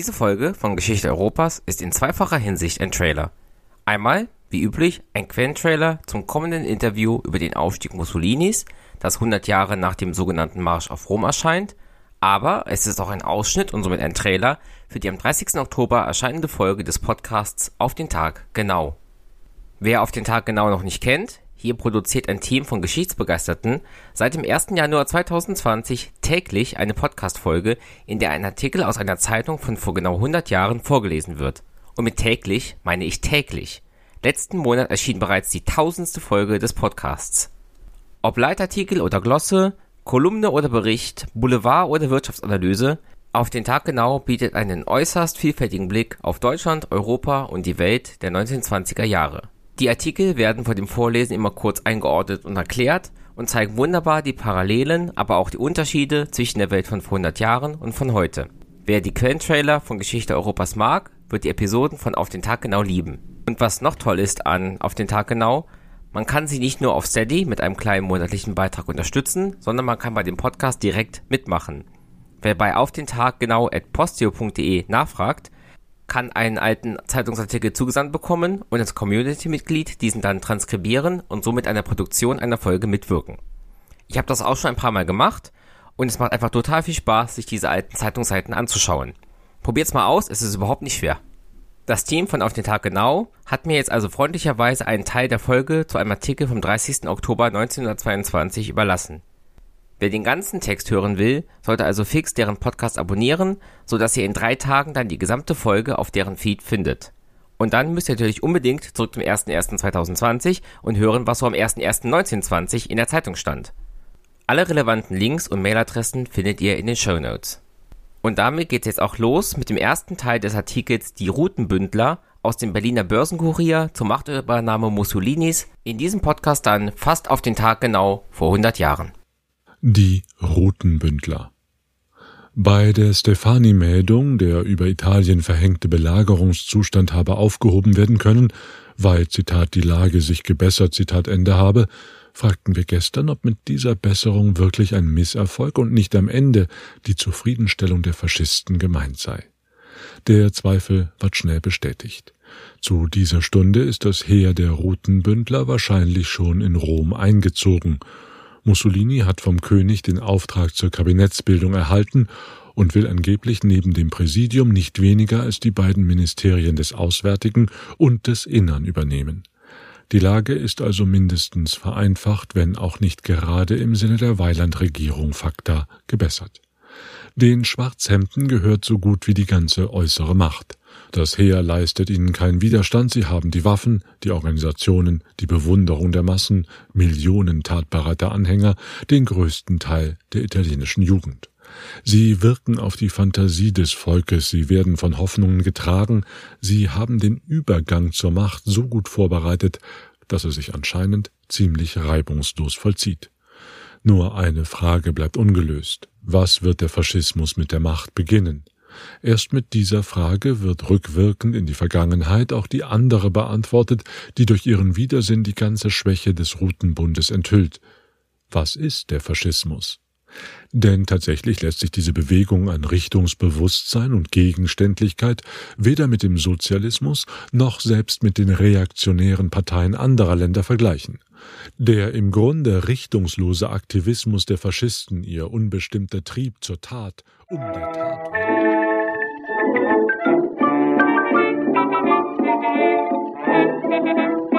Diese Folge von Geschichte Europas ist in zweifacher Hinsicht ein Trailer. Einmal, wie üblich, ein Quellentrailer zum kommenden Interview über den Aufstieg Mussolinis, das 100 Jahre nach dem sogenannten Marsch auf Rom erscheint, aber es ist auch ein Ausschnitt und somit ein Trailer für die am 30. Oktober erscheinende Folge des Podcasts Auf den Tag genau. Wer Auf den Tag genau noch nicht kennt, hier produziert ein Team von Geschichtsbegeisterten seit dem 1. Januar 2020 täglich eine Podcast-Folge, in der ein Artikel aus einer Zeitung von vor genau 100 Jahren vorgelesen wird. Und mit täglich meine ich täglich. Letzten Monat erschien bereits die tausendste Folge des Podcasts. Ob Leitartikel oder Glosse, Kolumne oder Bericht, Boulevard oder Wirtschaftsanalyse, auf den Tag genau bietet einen äußerst vielfältigen Blick auf Deutschland, Europa und die Welt der 1920er Jahre. Die Artikel werden vor dem Vorlesen immer kurz eingeordnet und erklärt und zeigen wunderbar die Parallelen, aber auch die Unterschiede zwischen der Welt von vor 100 Jahren und von heute. Wer die Quellentrailer von Geschichte Europas mag, wird die Episoden von Auf den Tag genau lieben. Und was noch toll ist an Auf den Tag genau, man kann sie nicht nur auf Steady mit einem kleinen monatlichen Beitrag unterstützen, sondern man kann bei dem Podcast direkt mitmachen. Wer bei auf den Tag genau at postio.de nachfragt, kann einen alten Zeitungsartikel zugesandt bekommen und als Community-Mitglied diesen dann transkribieren und somit an der Produktion einer Folge mitwirken. Ich habe das auch schon ein paar Mal gemacht und es macht einfach total viel Spaß, sich diese alten Zeitungsseiten anzuschauen. Probiert's mal aus, es ist überhaupt nicht schwer. Das Team von Auf den Tag genau hat mir jetzt also freundlicherweise einen Teil der Folge zu einem Artikel vom 30. Oktober 1922 überlassen. Wer den ganzen Text hören will, sollte also fix deren Podcast abonnieren, so dass ihr in drei Tagen dann die gesamte Folge auf deren Feed findet. Und dann müsst ihr natürlich unbedingt zurück zum 01.01.2020 und hören, was so am 01.01.1920 in der Zeitung stand. Alle relevanten Links und Mailadressen findet ihr in den Show Notes. Und damit geht's jetzt auch los mit dem ersten Teil des Artikels Die Routenbündler aus dem Berliner Börsenkurier zur Machtübernahme Mussolinis. In diesem Podcast dann fast auf den Tag genau vor 100 Jahren. Die Routenbündler. Bei der Stefani-Meldung, der über Italien verhängte Belagerungszustand habe aufgehoben werden können, weil, Zitat, die Lage sich gebessert, Zitat Ende habe, fragten wir gestern, ob mit dieser Besserung wirklich ein Misserfolg und nicht am Ende die Zufriedenstellung der Faschisten gemeint sei. Der Zweifel ward schnell bestätigt. Zu dieser Stunde ist das Heer der Routenbündler wahrscheinlich schon in Rom eingezogen Mussolini hat vom König den Auftrag zur Kabinettsbildung erhalten und will angeblich neben dem Präsidium nicht weniger als die beiden Ministerien des Auswärtigen und des Innern übernehmen. Die Lage ist also mindestens vereinfacht, wenn auch nicht gerade im Sinne der Weilandregierung facta gebessert. Den Schwarzhemden gehört so gut wie die ganze äußere Macht. Das Heer leistet ihnen keinen Widerstand, sie haben die Waffen, die Organisationen, die Bewunderung der Massen, Millionen tatbereiter Anhänger, den größten Teil der italienischen Jugend. Sie wirken auf die Fantasie des Volkes, sie werden von Hoffnungen getragen, sie haben den Übergang zur Macht so gut vorbereitet, dass er sich anscheinend ziemlich reibungslos vollzieht. Nur eine Frage bleibt ungelöst. Was wird der Faschismus mit der Macht beginnen? Erst mit dieser Frage wird rückwirkend in die Vergangenheit auch die andere beantwortet, die durch ihren Widersinn die ganze Schwäche des Rutenbundes enthüllt. Was ist der Faschismus? Denn tatsächlich lässt sich diese Bewegung an Richtungsbewusstsein und Gegenständlichkeit weder mit dem Sozialismus noch selbst mit den reaktionären Parteien anderer Länder vergleichen. Der im Grunde richtungslose Aktivismus der Faschisten, ihr unbestimmter Trieb zur Tat um der Tat. Willen.